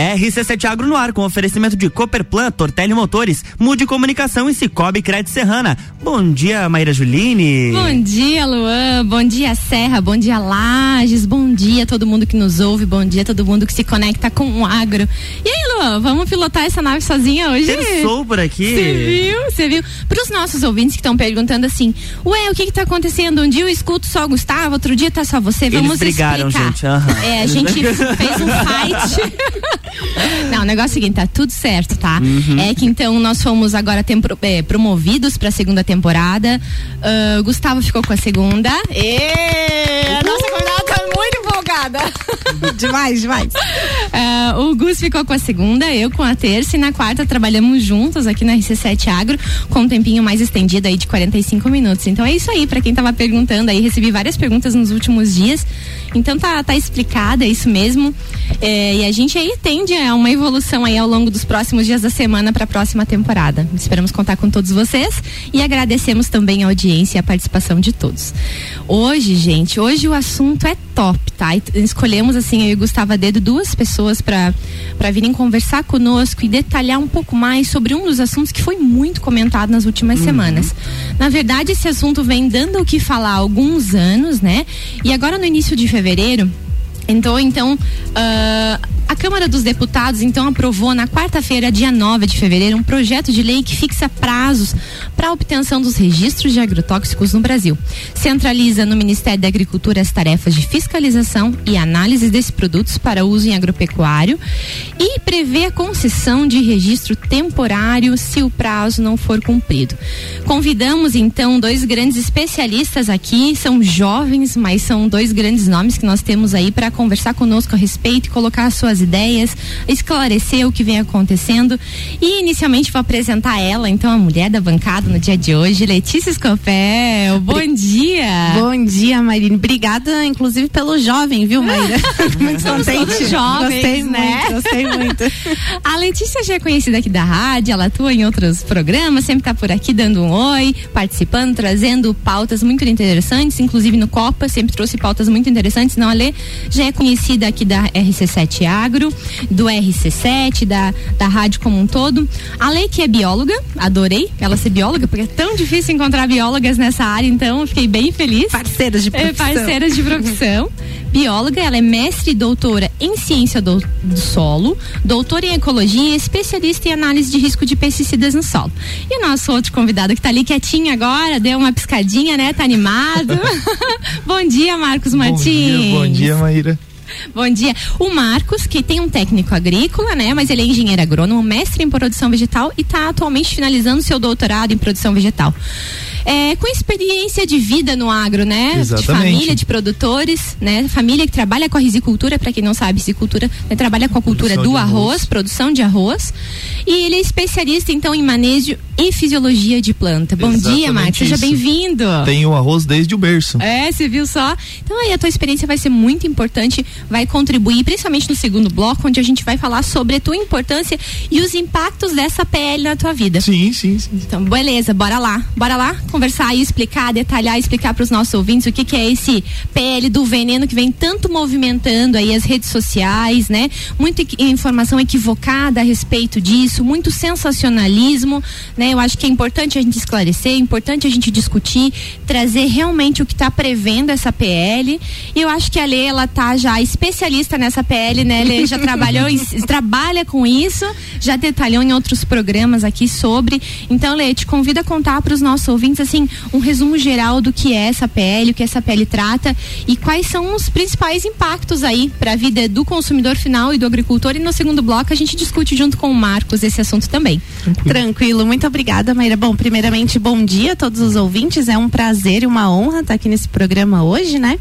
RC7 Agro no ar com oferecimento de Cooperplan, Tortelli Motores, Mude Comunicação e Cicobi Crédito Serrana. Bom dia, Maíra Juline. Bom dia, Luan. Bom dia, Serra. Bom dia, Lages. Bom dia todo mundo que nos ouve. Bom dia todo mundo que se conecta com o agro. E aí, Luan, vamos pilotar essa nave sozinha hoje? Terçou por aqui. Você viu? Você viu? Para os nossos ouvintes que estão perguntando assim, ué, o que que tá acontecendo? Um dia eu escuto só o Gustavo, outro dia tá só você. Vamos Eles brigaram, explicar. gente. Aham. É, a gente fez um fight. Não, o negócio é o seguinte, tá tudo certo, tá? Uhum. É que então nós fomos agora tempro- é, promovidos pra segunda temporada. O Gustavo ficou com a segunda. E a nossa convidada. demais, demais. Ah, o Gus ficou com a segunda, eu com a terça e na quarta trabalhamos juntos aqui na RC7 Agro com um tempinho mais estendido aí de 45 minutos. Então é isso aí, pra quem tava perguntando aí, recebi várias perguntas nos últimos dias. Então tá, tá explicado, é isso mesmo. É, e a gente aí tende a uma evolução aí ao longo dos próximos dias da semana para a próxima temporada. Esperamos contar com todos vocês e agradecemos também a audiência e a participação de todos. Hoje, gente, hoje o assunto é top, tá? Escolhemos assim, eu e Gustavo Dedo, duas pessoas para para virem conversar conosco e detalhar um pouco mais sobre um dos assuntos que foi muito comentado nas últimas semanas. Na verdade, esse assunto vem dando o que falar há alguns anos, né? E agora no início de fevereiro, então, então, ah, a Câmara dos Deputados então aprovou na quarta-feira, dia 9 de fevereiro, um projeto de lei que fixa prazos para a obtenção dos registros de agrotóxicos no Brasil. Centraliza no Ministério da Agricultura as tarefas de fiscalização e análise desses produtos para uso em agropecuário e prevê a concessão de registro temporário se o prazo não for cumprido. Convidamos então dois grandes especialistas aqui, são jovens, mas são dois grandes nomes que nós temos aí para conversar conosco a respeito e colocar as suas ideias, esclarecer o que vem acontecendo. E inicialmente vou apresentar ela, então a mulher da bancada no dia de hoje, Letícia Scopel. Bom dia. Bom dia, Marine. Obrigada, inclusive, pelo jovem, viu, Maíra? muito Somos contente. jovens, gostei né? muito, gostei muito. A Letícia já é conhecida aqui da rádio, ela atua em outros programas, sempre tá por aqui dando um oi, participando, trazendo pautas muito interessantes, inclusive no Copa, sempre trouxe pautas muito interessantes. Não, a Lê já é conhecida aqui da RC7 Agro, do RC7, da, da rádio como um todo. A Lê que é bióloga, adorei ela ser bióloga, porque é tão difícil encontrar biólogas nessa área, então fiquei bem feliz. Parceiras de É, profissão. parceiras de profissão. Bióloga, ela é mestre e doutora em ciência do, do solo, doutora em ecologia e especialista em análise de risco de pesticidas no solo. E o nosso outro convidado que tá ali quietinho agora, deu uma piscadinha, né? Tá animado. bom dia, Marcos Martins. Bom dia, bom dia, Maíra. Bom dia. O Marcos, que tem um técnico agrícola, né? Mas ele é engenheiro agrônomo, mestre em produção vegetal e está atualmente finalizando seu doutorado em produção vegetal. É, com experiência de vida no agro, né? De Exatamente. família, de produtores, né? Família que trabalha com a risicultura, para quem não sabe, risicultura né? trabalha com a cultura Produção do de arroz, arroz. produção de arroz. E ele é especialista, então, em manejo e fisiologia de planta. Bom dia, Exatamente Marcos. Seja isso. bem-vindo. Tenho arroz desde o berço. É, você viu só? Então aí a tua experiência vai ser muito importante, vai contribuir, principalmente no segundo bloco, onde a gente vai falar sobre a tua importância e os impactos dessa PL na tua vida. Sim, sim, sim. Então, beleza, bora lá. Bora lá conversar e explicar, detalhar, explicar para os nossos ouvintes o que, que é esse PL do veneno que vem tanto movimentando aí as redes sociais, né? Muita informação equivocada a respeito disso, muito sensacionalismo, né? Eu acho que é importante a gente esclarecer, é importante a gente discutir, trazer realmente o que está prevendo essa PL. E eu acho que a Lê, ela tá já especialista nessa PL, né? Lê já trabalhou, em- trabalha com isso, já detalhou em outros programas aqui sobre. Então, Lê, te convido a contar para os nossos ouvintes, assim, um resumo geral do que é essa PL, o que essa PL trata e quais são os principais impactos aí para a vida do consumidor final e do agricultor. E no segundo bloco a gente discute junto com o Marcos esse assunto também. Tranquilo, muito obrigada, Maíra. Bom, primeiramente, bom dia a todos os ouvintes. É um prazer e uma honra estar aqui nesse programa hoje, né?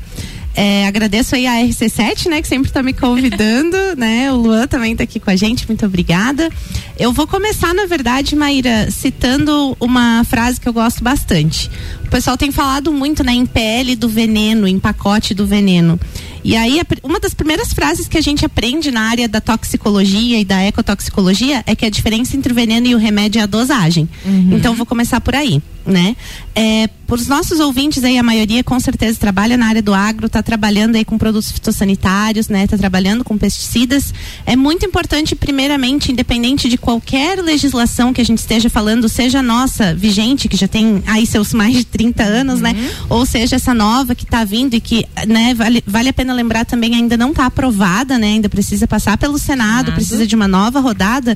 É, agradeço aí a RC7, né, que sempre está me convidando, né? O Luan também está aqui com a gente, muito obrigada. Eu vou começar, na verdade, Maíra, citando uma frase que eu gosto bastante. O pessoal tem falado muito, né, em pele do veneno, em pacote do veneno. E aí, a uma das primeiras frases que a gente aprende na área da toxicologia e da ecotoxicologia é que a diferença entre o veneno e o remédio é a dosagem. Então, vou começar por aí. né? É, por os nossos ouvintes aí, a maioria com certeza trabalha na área do agro, está trabalhando aí com produtos fitossanitários, né? Está trabalhando com pesticidas. É muito importante, primeiramente, independente de qualquer legislação que a gente esteja falando, seja nossa vigente, que já tem aí seus mais de 30 anos, né? uhum. né? Ou seja, essa nova que está vindo e que, né, vale, vale a pena lembrar também, ainda não está aprovada, né? Ainda precisa passar pelo Senado, Senado. precisa de uma nova rodada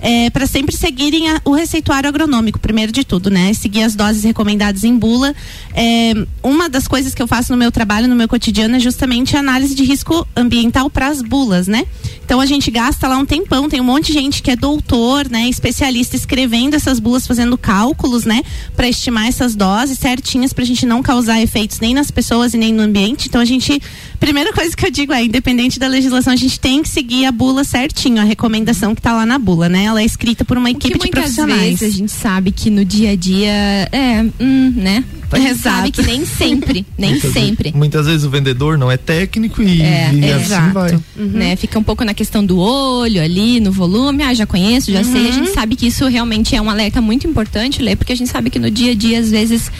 é, para sempre seguirem a, o receituário agronômico, primeiro de tudo, né? Seguir as doses recomendadas em bula. É, uma das coisas que eu faço no meu trabalho, no meu cotidiano, é justamente a análise de risco ambiental para as bulas, né? Então a gente gasta lá um tempão, tem um monte de gente que é doutor, né, especialista escrevendo essas bulas, fazendo cálculos, né, para estimar essas doses certinhas para a gente não causar efeitos nem nas pessoas e nem no ambiente. Então a gente, primeira coisa que eu digo é, independente da legislação, a gente tem que seguir a bula certinho, a recomendação que está lá na bula, né? Ela é escrita por uma equipe de profissionais. Vezes a gente sabe que no dia a dia é, hum, né? Gente exato. sabe que nem sempre, nem muitas sempre. Vezes, muitas vezes o vendedor não é técnico e, é, e assim exato. vai. Uhum. Né? Fica um pouco na questão do olho ali, no volume, ah, já conheço, já uhum. sei. A gente sabe que isso realmente é um alerta muito importante, ler, porque a gente sabe que no dia a dia, às vezes,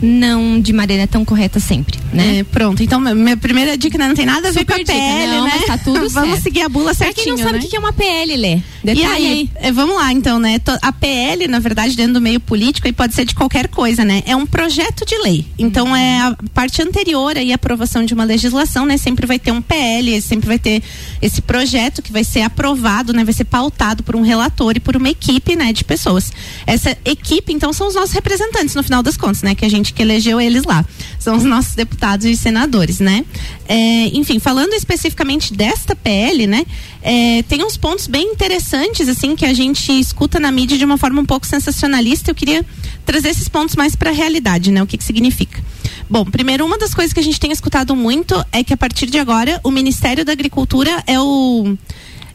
não de maneira tão correta sempre, né? É, pronto, então minha primeira dica não tem nada a ver Super com a PL, não, né? tá tudo Vamos seguir a bula certinho, Pra quem não sabe né? o que é uma PL, Lê. Detalhe e aí, aí. É, vamos lá então, né? A PL, na verdade, dentro do meio político, e pode ser de qualquer coisa, né? É um projeto de lei. Então é a parte anterior aí à aprovação de uma legislação, né? Sempre vai ter um PL, sempre vai ter esse projeto que vai ser aprovado, né? Vai ser pautado por um relator e por uma equipe, né? De pessoas. Essa equipe, então, são os nossos representantes, no final das contas, né? Que a gente que elegeu eles lá. São os nossos deputados e senadores, né? É, enfim, falando especificamente desta PL, né? É, tem uns pontos bem interessantes, assim, que a gente escuta na mídia de uma forma um pouco sensacionalista. Eu queria trazer esses pontos mais para a realidade, né? O que, que significa? Bom, primeiro, uma das coisas que a gente tem escutado muito é que a partir de agora o Ministério da Agricultura é o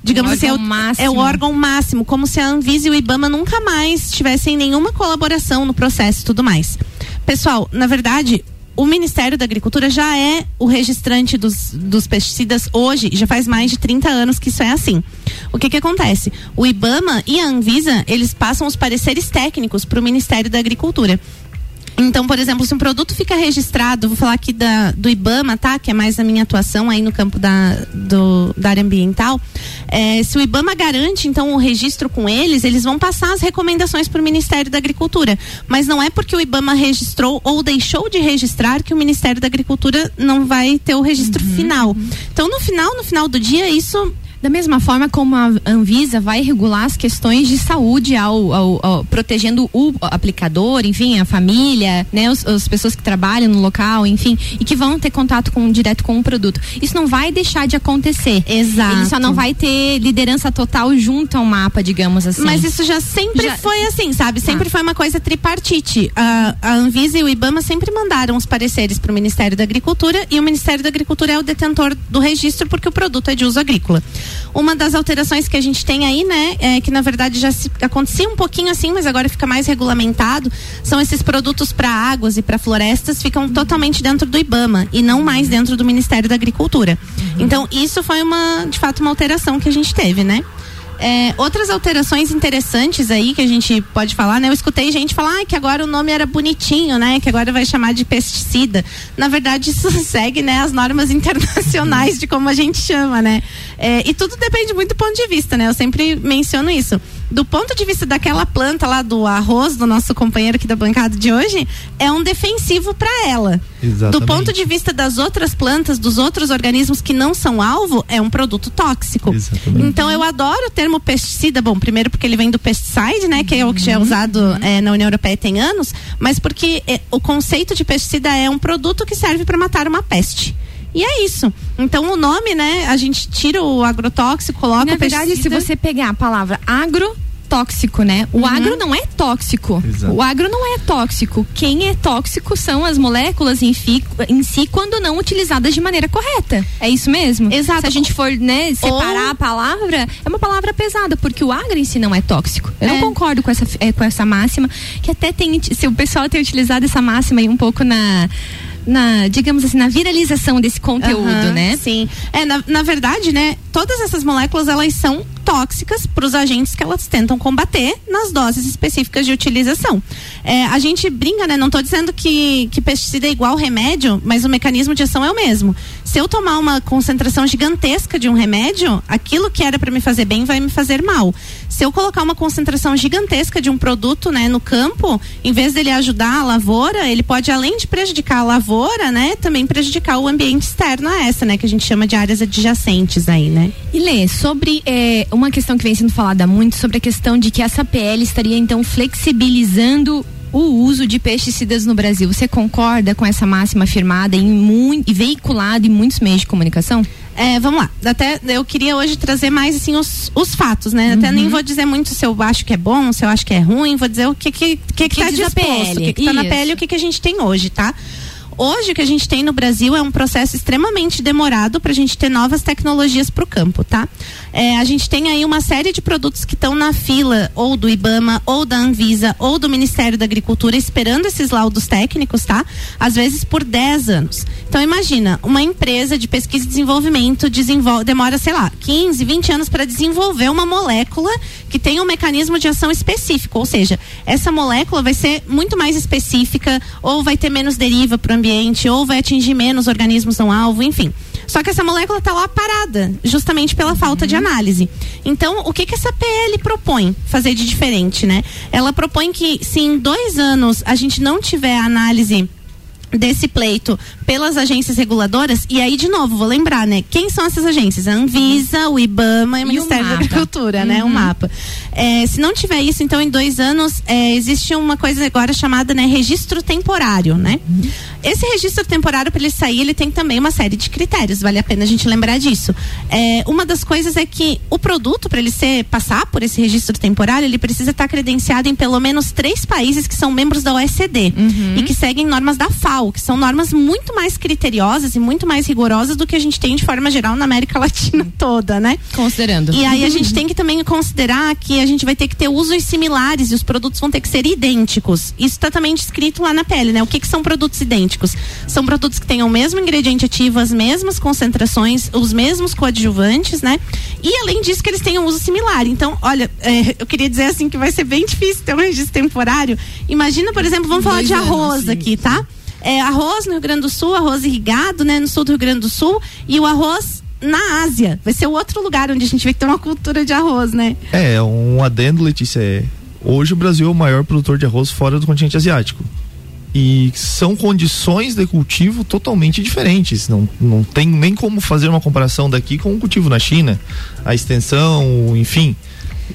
digamos assim, é o, é o, órgão máximo, como se a Anvisa e o IBAMA nunca mais tivessem nenhuma colaboração no processo e tudo mais. Pessoal, na verdade, o Ministério da Agricultura já é o registrante dos, dos pesticidas hoje, já faz mais de 30 anos que isso é assim. O que que acontece? O IBAMA e a Anvisa, eles passam os pareceres técnicos para o Ministério da Agricultura. Então, por exemplo, se um produto fica registrado, vou falar aqui da, do IBAMA, tá? Que é mais a minha atuação aí no campo da, do, da área ambiental. É, se o IBAMA garante, então, o registro com eles, eles vão passar as recomendações para o Ministério da Agricultura. Mas não é porque o IBAMA registrou ou deixou de registrar que o Ministério da Agricultura não vai ter o registro uhum, final. Então, no final, no final do dia, isso da mesma forma como a Anvisa vai regular as questões de saúde ao, ao, ao protegendo o aplicador, enfim, a família, né, os, as pessoas que trabalham no local, enfim, e que vão ter contato com direto com o produto. Isso não vai deixar de acontecer. Exato. Ele só não vai ter liderança total junto ao mapa, digamos assim. Mas isso já sempre já... foi assim, sabe? Sempre ah. foi uma coisa tripartite. A, a Anvisa e o IBAMA sempre mandaram os pareceres para o Ministério da Agricultura e o Ministério da Agricultura é o detentor do registro porque o produto é de uso agrícola. Uma das alterações que a gente tem aí, né, é que na verdade já se, acontecia um pouquinho assim, mas agora fica mais regulamentado, são esses produtos para águas e para florestas ficam totalmente dentro do IBAMA e não mais dentro do Ministério da Agricultura. Uhum. Então, isso foi uma, de fato, uma alteração que a gente teve, né? É, outras alterações interessantes aí que a gente pode falar, né? Eu escutei gente falar ah, que agora o nome era bonitinho, né? Que agora vai chamar de pesticida. Na verdade, isso segue, né, as normas internacionais de como a gente chama, né? É, e tudo depende muito do ponto de vista, né? Eu sempre menciono isso do ponto de vista daquela planta lá do arroz do nosso companheiro aqui da bancada de hoje, é um defensivo para ela. Exatamente. Do ponto de vista das outras plantas, dos outros organismos que não são alvo, é um produto tóxico. Exatamente. Então eu adoro o termo pesticida, bom, primeiro porque ele vem do pesticide, né, que é o que já é usado é, na União Europeia tem anos, mas porque é, o conceito de pesticida é um produto que serve para matar uma peste. E é isso. Então o nome, né? A gente tira o agrotóxico, coloca Na o verdade, pesticida. se você pegar a palavra agro tóxico, né? O uhum. agro não é tóxico. Exato. O agro não é tóxico. Quem é tóxico são as moléculas em, fi, em, si quando não utilizadas de maneira correta. É isso mesmo? Exato. Se a gente for, né, separar Ou... a palavra, é uma palavra pesada, porque o agro em si não é tóxico. Eu é. não concordo com essa, é, com essa máxima, que até tem, se o pessoal tem utilizado essa máxima aí um pouco na na, digamos assim, na viralização desse conteúdo, uhum, né? Sim. É, na, na verdade, né, todas essas moléculas elas são tóxicas para os agentes que elas tentam combater nas doses específicas de utilização. É, a gente brinca, né? Não estou dizendo que, que pesticida é igual remédio, mas o mecanismo de ação é o mesmo. Se eu tomar uma concentração gigantesca de um remédio, aquilo que era para me fazer bem vai me fazer mal. Se eu colocar uma concentração gigantesca de um produto, né, no campo, em vez dele ajudar a lavoura, ele pode além de prejudicar a lavoura, né, também prejudicar o ambiente externo a essa, né, que a gente chama de áreas adjacentes aí, né? E Lê, sobre é, uma questão que vem sendo falada muito sobre a questão de que essa PL estaria então flexibilizando o uso de pesticidas no Brasil. Você concorda com essa máxima afirmada em muito, e veiculada em muitos meios de comunicação? É, vamos lá. Até eu queria hoje trazer mais assim os, os fatos, né? Até nem uhum. vou dizer muito se eu acho que é bom, se eu acho que é ruim, vou dizer o que que que, que, que tá disposto, o que, que tá na pele e o que, que a gente tem hoje, tá? Hoje o que a gente tem no Brasil é um processo extremamente demorado para a gente ter novas tecnologias para o campo, tá? É, a gente tem aí uma série de produtos que estão na fila ou do IBAMA, ou da Anvisa, ou do Ministério da Agricultura esperando esses laudos técnicos, tá? Às vezes por 10 anos. Então imagina, uma empresa de pesquisa e desenvolvimento desenvolve, demora, sei lá, 15, 20 anos para desenvolver uma molécula que tem um mecanismo de ação específico, ou seja, essa molécula vai ser muito mais específica ou vai ter menos deriva para o ambiente ou vai atingir menos organismos não alvo, enfim. Só que essa molécula está lá parada, justamente pela falta uhum. de análise. Então, o que que essa PL propõe fazer de diferente, né? Ela propõe que se em dois anos a gente não tiver análise desse pleito pelas agências reguladoras e aí de novo vou lembrar né quem são essas agências a Anvisa o IBAMA e o e Ministério o da Agricultura né o uhum. mapa é, se não tiver isso então em dois anos é, existe uma coisa agora chamada né registro temporário né uhum. esse registro temporário para ele sair ele tem também uma série de critérios vale a pena a gente lembrar disso é, uma das coisas é que o produto para ele ser passar por esse registro temporário ele precisa estar credenciado em pelo menos três países que são membros da OECD uhum. e que seguem normas da FAO que são normas muito mais criteriosas e muito mais rigorosas do que a gente tem de forma geral na América Latina toda, né? Considerando. E aí a gente tem que também considerar que a gente vai ter que ter usos similares e os produtos vão ter que ser idênticos. Isso está também descrito lá na pele, né? O que, que são produtos idênticos? São produtos que tenham o mesmo ingrediente ativo, as mesmas concentrações, os mesmos coadjuvantes, né? E além disso que eles tenham uso similar. Então, olha, é, eu queria dizer assim que vai ser bem difícil ter um registro temporário. Imagina, por exemplo, vamos falar de arroz anos, aqui, tá? É, arroz no Rio Grande do Sul, arroz irrigado, né, no sul do Rio Grande do Sul, e o arroz na Ásia. Vai ser outro lugar onde a gente vai ter uma cultura de arroz, né? É, um adendo, Letícia, é, hoje o Brasil é o maior produtor de arroz fora do continente asiático. E são condições de cultivo totalmente diferentes. Não, não tem nem como fazer uma comparação daqui com o cultivo na China, a extensão, enfim.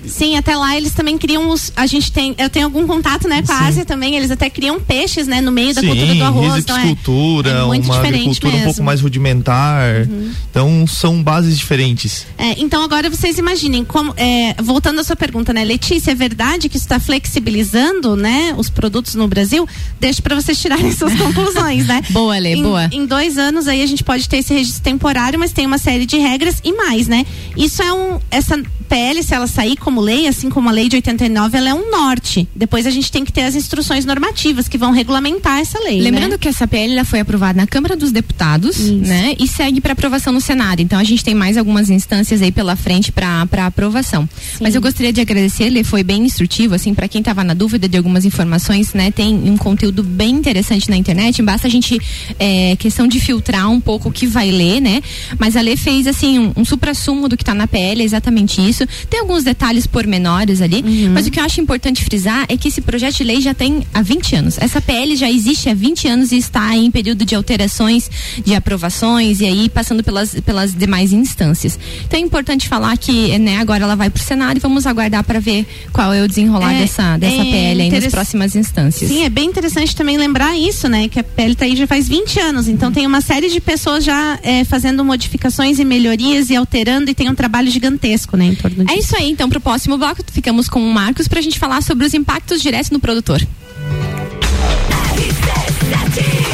Sim, até lá eles também criam os. A gente tem. Eu tenho algum contato, né, com a Ásia também. Eles até criam peixes, né, no meio da Sim, cultura do arroz. Então é, é uma agricultura mesmo. um pouco mais rudimentar. Uhum. Então são bases diferentes. É, então agora vocês imaginem, como, é, voltando à sua pergunta, né, Letícia, é verdade que isso está flexibilizando, né, os produtos no Brasil? Deixa para vocês tirarem suas conclusões, né? boa, Lê, em, boa. Em dois anos aí a gente pode ter esse registro temporário, mas tem uma série de regras e mais, né? Isso é um. Essa PL, se ela sair como lei, assim como a lei de 89, ela é um norte. Depois a gente tem que ter as instruções normativas que vão regulamentar essa lei. Né? Lembrando né? que essa PL foi aprovada na Câmara dos Deputados, Isso. né? E segue para aprovação no Senado. Então a gente tem mais algumas instâncias aí pela frente para aprovação. Sim. Mas eu gostaria de agradecer, ele foi bem instrutivo, assim, para quem estava na dúvida de algumas informações, né? Tem um conteúdo bem interessante na internet. Basta a gente é, questão de filtrar um pouco o que vai ler, né? Mas a lei fez assim um, um supra-sumo do que está na PL, é exatamente isso. Tem alguns detalhes pormenores ali, uhum. mas o que eu acho importante frisar é que esse projeto de lei já tem há 20 anos. Essa PL já existe há 20 anos e está em período de alterações, de aprovações e aí passando pelas, pelas demais instâncias. Então é importante falar que né, agora ela vai para o Senado e vamos aguardar para ver qual é o desenrolar é, dessa, dessa é PL aí nas próximas instâncias. Sim, é bem interessante também lembrar isso, né? Que a PL está aí já faz 20 anos, então uhum. tem uma série de pessoas já é, fazendo modificações e melhorias e alterando e tem um trabalho gigantesco, né? Em torno disso. É isso aí, então, para o próximo bloco, ficamos com o Marcos para a gente falar sobre os impactos diretos no produtor.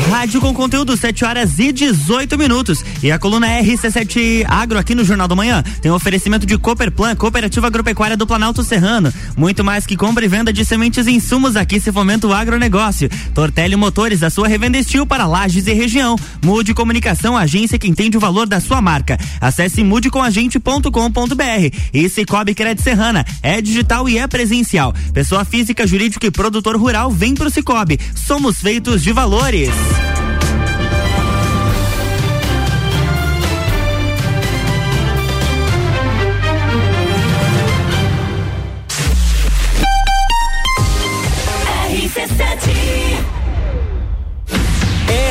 Rádio com conteúdo 7 horas e 18 minutos. E a coluna RC7 Agro aqui no Jornal do Manhã tem um oferecimento de Cooperplan, Cooperativa Agropecuária do Planalto Serrano. Muito mais que compra e venda de sementes e insumos aqui se fomenta o agronegócio. Tortelli Motores, a sua revenda estil para lajes e região. Mude Comunicação, agência que entende o valor da sua marca. Acesse mudecomagente.com.br. E Cicobi Crédito Serrana, é digital e é presencial. Pessoa física, jurídica e produtor rural, vem pro Cicobi. Somos feitos de valores. Peace.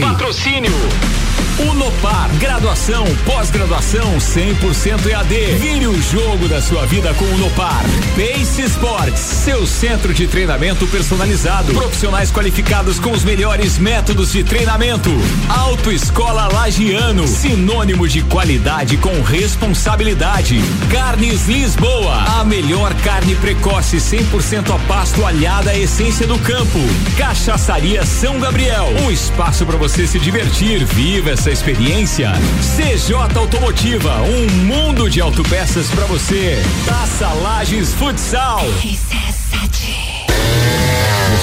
Patrocínio Unopar, graduação, pós-graduação 100% EAD. Vire o jogo da sua vida com o Unopar. Pace Sports, seu centro de treinamento personalizado. Profissionais qualificados com os melhores métodos de treinamento. Autoescola Lagiano, sinônimo de qualidade com responsabilidade. Carnes Lisboa, a melhor carne precoce 100% a pasto alhada à essência do campo. Cachaçaria São Gabriel, um espaço para você se divertir. Viva essa experiência. CJ Automotiva, um mundo de autopeças para você. Taça Lages Futsal.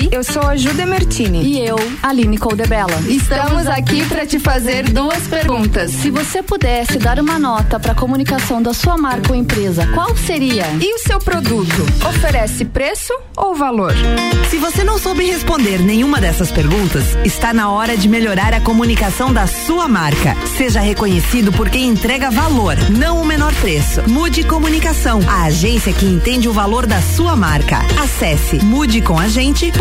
Oi, eu sou a Ju Demertini. E eu, Aline Coldebella. Estamos aqui para te fazer duas perguntas. Se você pudesse dar uma nota para a comunicação da sua marca ou empresa, qual seria? E o seu produto? Oferece preço ou valor? Se você não soube responder nenhuma dessas perguntas, está na hora de melhorar a comunicação da sua marca. Seja reconhecido por quem entrega valor, não o menor preço. Mude Comunicação, a agência que entende o valor da sua marca. Acesse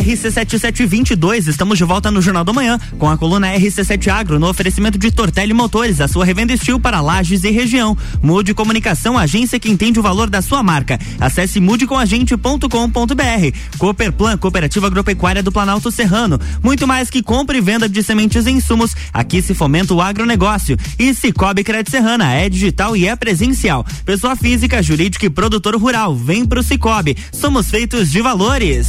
RC7722, estamos de volta no Jornal do Manhã com a coluna RC7 Agro no oferecimento de Tortelli Motores, a sua revenda estil para lajes e região. Mude Comunicação, agência que entende o valor da sua marca. Acesse mudecomagente.com.br. Cooperplan, Cooperativa Agropecuária do Planalto Serrano. Muito mais que compra e venda de sementes e insumos. Aqui se fomenta o agronegócio. E Cicobi Crédito Serrana é digital e é presencial. Pessoa física, jurídica e produtor rural. Vem pro Cicobi. Somos feitos de valores.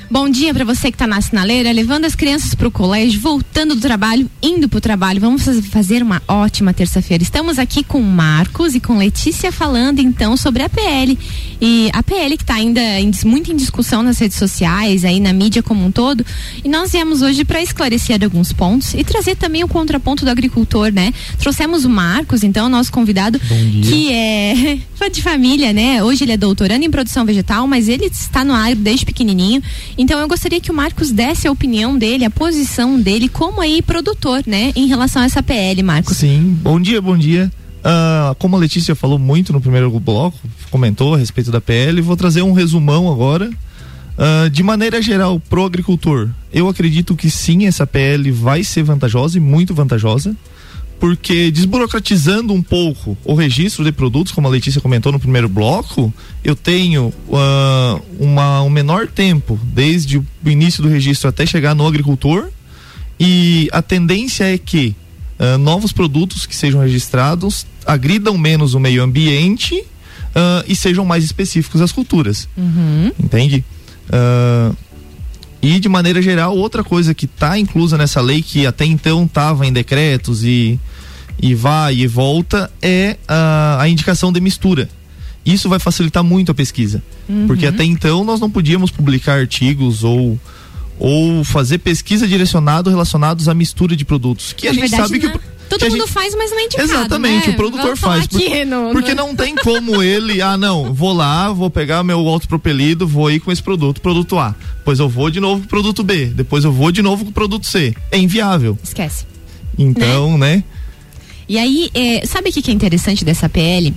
Bom dia para você que está na sinaleira, levando as crianças para o colégio, voltando do trabalho, indo para o trabalho. Vamos fazer uma ótima terça-feira. Estamos aqui com Marcos e com Letícia falando então sobre a PL. E a PL que está ainda em, muito em discussão nas redes sociais, aí na mídia como um todo. E nós viemos hoje para esclarecer alguns pontos e trazer também o contraponto do agricultor, né? Trouxemos o Marcos, então, nosso convidado, que é de família, né? Hoje ele é doutorando em produção vegetal, mas ele está no ar desde pequenininho. Então eu gostaria que o Marcos desse a opinião dele, a posição dele como aí produtor, né, em relação a essa PL, Marcos. Sim, bom dia, bom dia. Uh, como a Letícia falou muito no primeiro bloco, comentou a respeito da PL, vou trazer um resumão agora. Uh, de maneira geral, pro agricultor, eu acredito que sim, essa PL vai ser vantajosa e muito vantajosa porque desburocratizando um pouco o registro de produtos, como a Letícia comentou no primeiro bloco, eu tenho uh, uma, um menor tempo desde o início do registro até chegar no agricultor e a tendência é que uh, novos produtos que sejam registrados agridam menos o meio ambiente uh, e sejam mais específicos às culturas. Uhum. Entende? E de maneira geral, outra coisa que está inclusa nessa lei que até então estava em decretos e e vai e volta é a, a indicação de mistura. Isso vai facilitar muito a pesquisa. Uhum. Porque até então nós não podíamos publicar artigos ou ou fazer pesquisa direcionado relacionados à mistura de produtos. Que a gente verdade, sabe que. Todo mundo gente... faz, mas não é indicado, Exatamente, né? o produtor faz. Porque, no, porque no... não tem como ele, ah não, vou lá, vou pegar meu autopropelido, vou ir com esse produto, produto A. Depois eu vou de novo pro produto B, depois eu vou de novo com o produto C. É inviável. Esquece. Então, né? né? E aí, é, sabe o que, que é interessante dessa PL?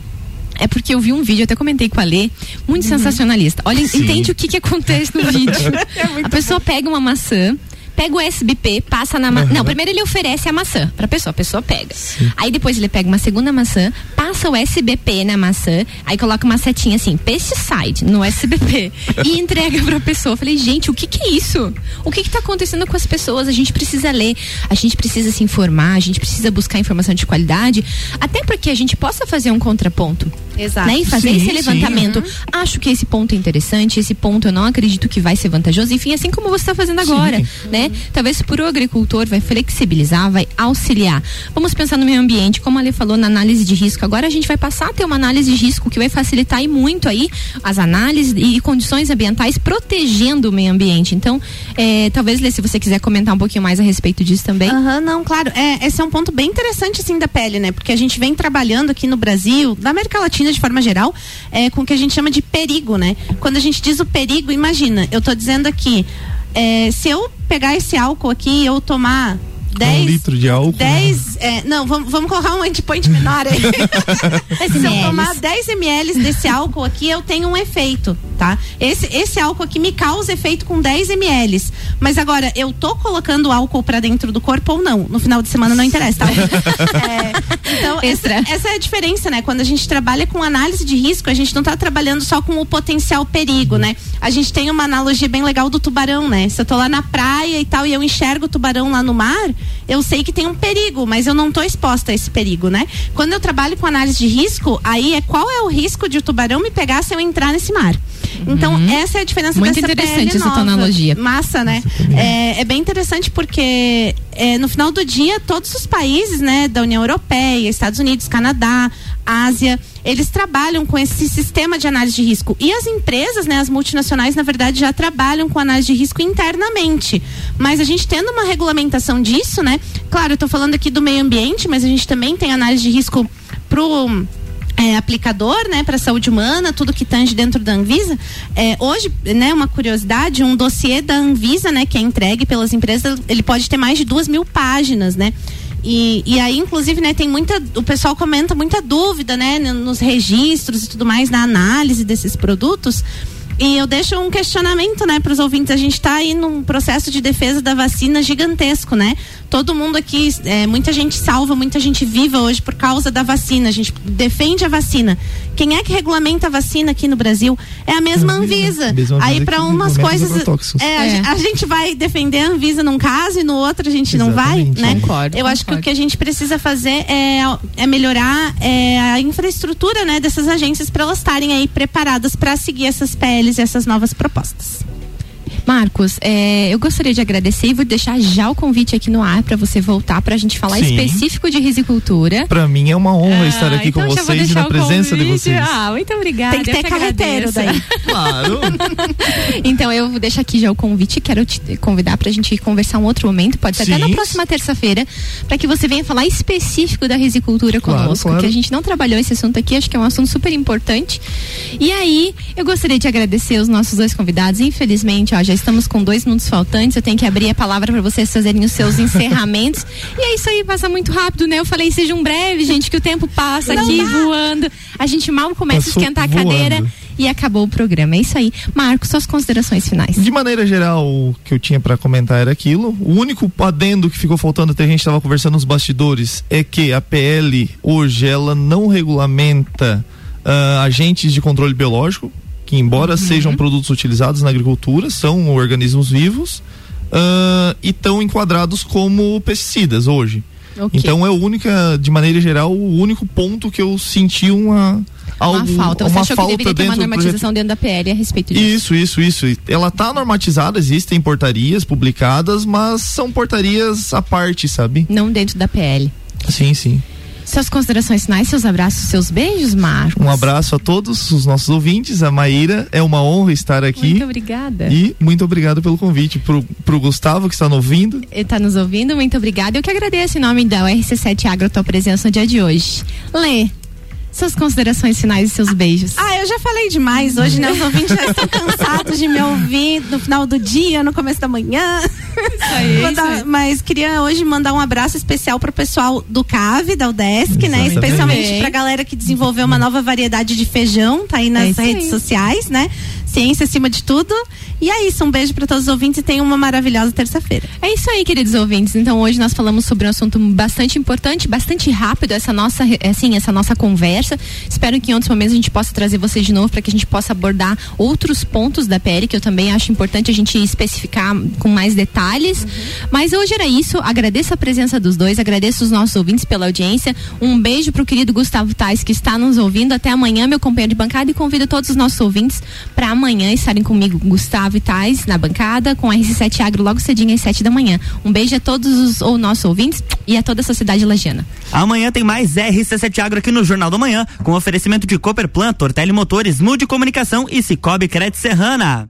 É porque eu vi um vídeo, até comentei com a Lê, muito uhum. sensacionalista. Olha, Sim. entende o que, que acontece no vídeo. É a pessoa bom. pega uma maçã, pega o SBP, passa na maçã. Uhum. Não, primeiro ele oferece a maçã pra pessoa, a pessoa pega. Sim. Aí depois ele pega uma segunda maçã, passa o SBP na maçã, aí coloca uma setinha assim, pesticide no SBP e entrega pra pessoa. Eu falei, gente, o que que é isso? O que que tá acontecendo com as pessoas? A gente precisa ler, a gente precisa se informar, a gente precisa buscar informação de qualidade, até porque a gente possa fazer um contraponto. Exato. Né? E fazer sim, esse levantamento. Sim, uhum. Acho que esse ponto é interessante, esse ponto eu não acredito que vai ser vantajoso. Enfim, assim como você está fazendo agora, sim. né? Talvez por o agricultor vai flexibilizar, vai auxiliar. Vamos pensar no meio ambiente, como a Ale falou na análise de risco. Agora a gente vai passar a ter uma análise de risco que vai facilitar e muito aí as análises e condições ambientais protegendo o meio ambiente. Então, é, talvez, Lê, se você quiser comentar um pouquinho mais a respeito disso também. Aham, uhum, não, claro. É, esse é um ponto bem interessante, assim, da pele, né? Porque a gente vem trabalhando aqui no Brasil, na América Latina de forma geral, é, com o que a gente chama de perigo, né? Quando a gente diz o perigo, imagina, eu tô dizendo aqui, é, se eu pegar esse álcool aqui e eu tomar 10 um litro de álcool. 10, é, não, vamos, vamos colocar um endpoint menor aí. Se eu tomar 10 ml desse álcool aqui, eu tenho um efeito, tá? Esse, esse álcool aqui me causa efeito com 10 ml. Mas agora, eu tô colocando álcool para dentro do corpo ou não? No final de semana não interessa, tá? é, então, essa, essa, é a diferença, né? Quando a gente trabalha com análise de risco, a gente não tá trabalhando só com o potencial perigo, né? A gente tem uma analogia bem legal do tubarão, né? Se eu tô lá na praia e tal, e eu enxergo o tubarão lá no mar, eu sei que tem um perigo, mas eu não estou exposta a esse perigo, né? Quando eu trabalho com análise de risco, aí é qual é o risco de o tubarão me pegar se eu entrar nesse mar. Então, uhum. essa é a diferença Muito interessante essa analogia. Massa, né? É, é, bem interessante porque é, no final do dia, todos os países, né, da União Europeia, Estados Unidos, Canadá, Ásia, eles trabalham com esse sistema de análise de risco. E as empresas, né, as multinacionais, na verdade, já trabalham com análise de risco internamente. Mas a gente tendo uma regulamentação disso, né? Claro, eu estou falando aqui do meio ambiente, mas a gente também tem análise de risco pro é, aplicador, né, para saúde humana, tudo que tange dentro da Anvisa. É, hoje, né, uma curiosidade, um dossiê da Anvisa, né, que é entregue pelas empresas, ele pode ter mais de duas mil páginas, né? E, e aí, inclusive, né, tem muita. O pessoal comenta muita dúvida, né, nos registros e tudo mais, na análise desses produtos. E eu deixo um questionamento, né, para os ouvintes. A gente está aí num processo de defesa da vacina gigantesco, né? Todo mundo aqui, é, muita gente salva, muita gente viva hoje por causa da vacina. A gente defende a vacina. Quem é que regulamenta a vacina aqui no Brasil? É a mesma Anvisa. Mesma Aí para umas coisas, é, é. A, gente vai defender a Anvisa num caso e no outro a gente Exatamente. não vai, né? Concordo, Eu concordo. acho que o que a gente precisa fazer é, é melhorar é, a infraestrutura, né, dessas agências para elas estarem aí preparadas para seguir essas PLs e essas novas propostas. Marcos, é, eu gostaria de agradecer e vou deixar já o convite aqui no ar para você voltar para a gente falar Sim. específico de risicultura. Para mim é uma honra Ah, estar aqui então com vocês e na presença de vocês. Ah, muito obrigada. Tem que ter carreteiro agradeço. daí. Claro. Então eu vou deixar aqui já o convite, quero te convidar pra gente conversar um outro momento, pode ser até na Sim. próxima terça-feira, para que você venha falar específico da risicultura Claro, conosco, claro. que a gente não trabalhou esse assunto aqui, acho que é um assunto super importante. E aí, eu gostaria de agradecer os nossos dois convidados. Infelizmente, ó, já estamos com dois minutos faltantes, eu tenho que abrir a palavra para vocês fazerem os seus encerramentos. e é isso aí, passa muito rápido, né? Eu falei, sejam breve, gente, que o tempo passa aqui voando. A gente mal começa Passou a esquentar a voando. cadeira e acabou o programa. É isso aí. Marcos, suas considerações finais. De maneira geral, o que eu tinha para comentar era aquilo. O único adendo que ficou faltando, até a gente estava conversando nos bastidores, é que a PL hoje ela não regulamenta ah, agentes de controle biológico, que embora sejam produtos utilizados na agricultura, são organismos vivos ah, e estão enquadrados como pesticidas hoje. Ok. Então é o única, de maneira geral, o único ponto que eu senti uma algo, uma falta. Você uma achou falta que deveria ter uma normatização dentro da PL a respeito disso? Isso, isso, isso. Ela tá normatizada, existem portarias publicadas, mas são portarias à parte, sabe? Não dentro da PL. Sim, sim. Suas considerações finais, seus abraços, seus beijos, Marcos. Um abraço a todos os nossos ouvintes, a Maíra, é uma honra estar aqui. Muito obrigada. E muito obrigado pelo convite pro, pro Gustavo que está nos ouvindo. Está nos ouvindo, muito obrigada. Eu que agradeço em nome da URC7 Agro a tua presença no dia de hoje. Lê, suas considerações finais e seus beijos. Ah, eu já falei demais hoje, né? Os ouvintes já estão cansados de me ouvir no final do dia, no começo da manhã. aí, Mandar- isso aí. mas queria hoje mandar um abraço especial pro pessoal do CAV, da UDESC, né? Especialmente pra galera que desenvolveu uma nova variedade de feijão, tá aí É nas isso redes aí. sociais, né? Ciência acima de tudo. E é isso, um beijo pra todos os ouvintes e tenham uma maravilhosa terça-feira. É isso aí, queridos ouvintes. Então hoje nós falamos sobre um assunto bastante importante, bastante rápido essa nossa, assim, essa nossa conversa. Espero que em outros momentos a gente possa trazer vocês de novo para que a gente possa abordar outros pontos da PL que eu também acho importante a gente especificar com mais detalhes. Mas hoje era isso. Agradeço a presença dos dois, agradeço os nossos ouvintes pela audiência. Um beijo pro querido Gustavo Tais que está nos ouvindo. Até amanhã, meu companheiro de bancada e convido todos os nossos ouvintes para amanhã estarem comigo, Gustavo e Tais, na bancada, com a RC7 Agro logo cedinho às 7 da manhã. Um beijo a todos os ou nossos ouvintes e a toda a sociedade lagiana. Amanhã tem mais RC7 Agro aqui no Jornal da Manhã, com oferecimento de Cooperplan, Tortelli Motores, Mude Comunicação e Cicobi Crédito Serrana.